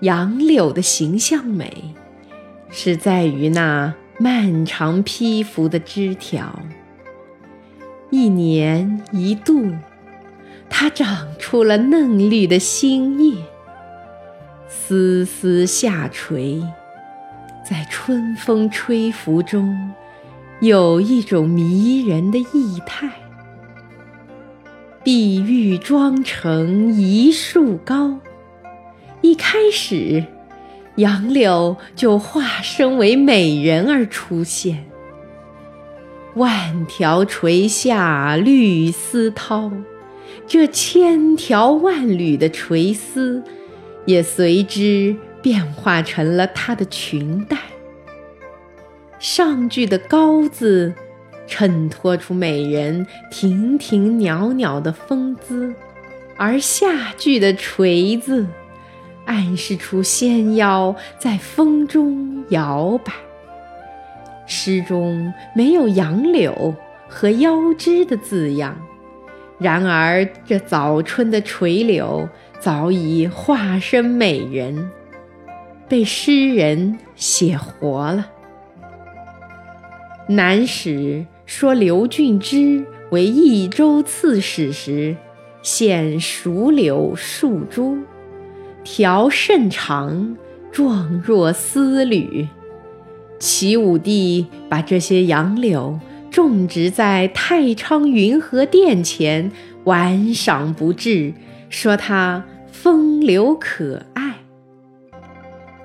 杨柳的形象美，是在于那漫长披拂的枝条。一年一度，它长出了嫩绿的新叶，丝丝下垂，在春风吹拂中。有一种迷人的意态。碧玉妆成一树高，一开始，杨柳就化身为美人而出现。万条垂下绿丝绦，这千条万缕的垂丝，也随之变化成了她的裙带。上句的“高”字，衬托出美人亭亭袅袅的风姿，而下句的“垂”字，暗示出纤腰在风中摇摆。诗中没有杨柳和腰枝的字样，然而这早春的垂柳早已化身美人，被诗人写活了。南史说刘俊之为益州刺史时，献蜀柳数株，条甚长，状若丝缕。齐武帝把这些杨柳种植在太昌云和殿前，玩赏不至，说它风流可爱。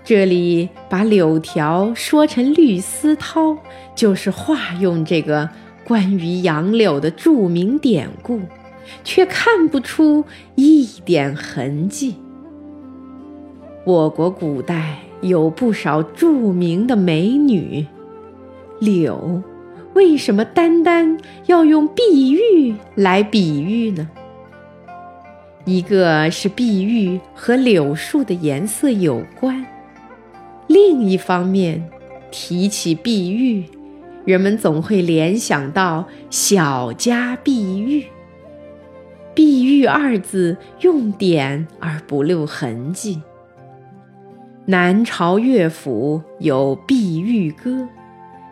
这里把柳条说成绿丝绦，就是化用这个关于杨柳的著名典故，却看不出一点痕迹。我国古代有不少著名的美女，柳为什么单单要用碧玉来比喻呢？一个是碧玉和柳树的颜色有关。另一方面，提起碧玉，人们总会联想到小家碧玉。碧玉二字用典而不露痕迹。南朝乐府有《碧玉歌》，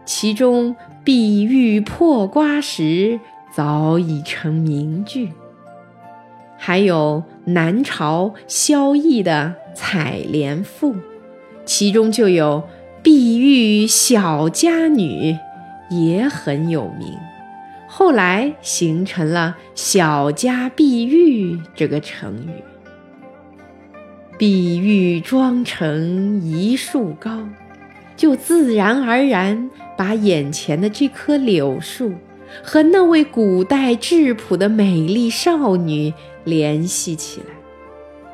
其中“碧玉破瓜时”早已成名句。还有南朝萧绎的《采莲赋》。其中就有“碧玉小家女”，也很有名。后来形成了“小家碧玉”这个成语。碧玉妆成一树高，就自然而然把眼前的这棵柳树和那位古代质朴的美丽少女联系起来。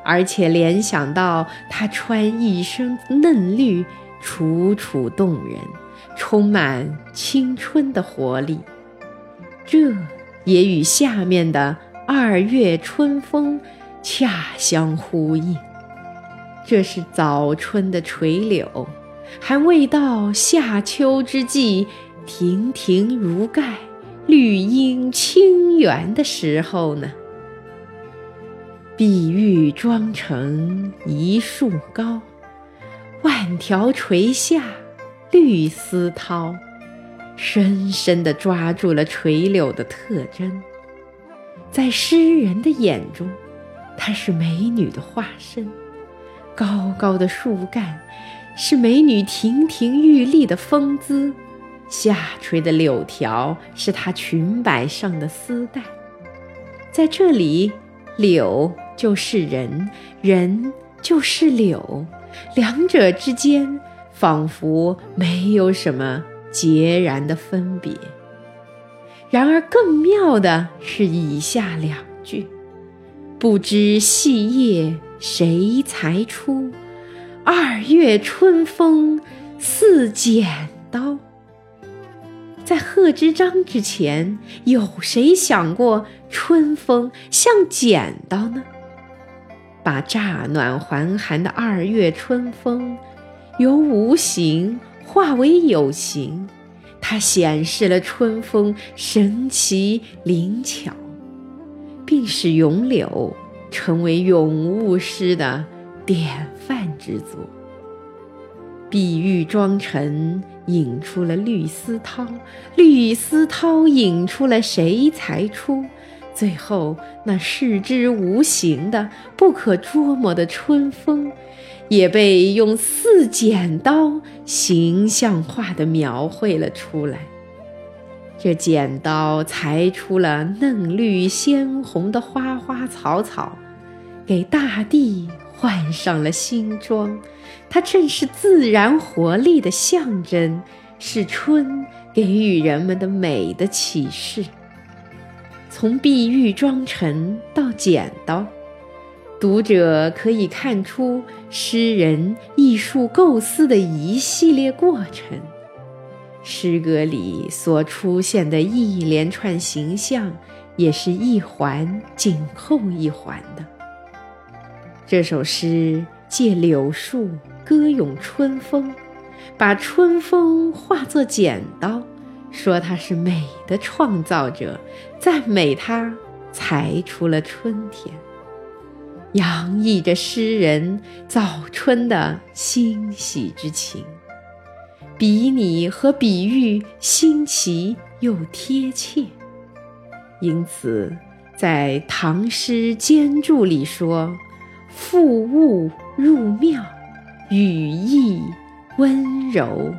而且联想到她穿一身嫩绿，楚楚动人，充满青春的活力，这也与下面的“二月春风”恰相呼应。这是早春的垂柳，还未到夏秋之际，亭亭如盖、绿荫清源的时候呢。碧玉妆成一树高，万条垂下绿丝绦，深深地抓住了垂柳的特征。在诗人的眼中，它是美女的化身；高高的树干是美女亭亭玉立的风姿；下垂的柳条是她裙摆上的丝带。在这里，柳。就是人，人就是柳，两者之间仿佛没有什么截然的分别。然而更妙的是以下两句：“不知细叶谁裁出？二月春风似剪刀。在贺知章之前，有谁想过春风像剪刀呢？把乍暖还寒的二月春风，由无形化为有形，它显示了春风神奇灵巧，并使咏柳成为咏物诗的典范之作。碧玉妆成引出了绿丝绦，绿丝绦引出了谁裁出？最后，那视之无形的、不可捉摸的春风，也被用似剪刀形象化地描绘了出来。这剪刀裁出了嫩绿鲜红的花花草草，给大地换上了新装。它正是自然活力的象征，是春给予人们的美的启示。从碧玉妆成到剪刀，读者可以看出诗人艺术构思的一系列过程。诗歌里所出现的一连串形象，也是一环紧扣一环的。这首诗借柳树歌咏春风，把春风化作剪刀。说他是美的创造者，赞美他裁出了春天，洋溢着诗人早春的欣喜之情。比拟和比喻新奇又贴切，因此在《唐诗兼注》里说：“复物入妙，语意温柔。”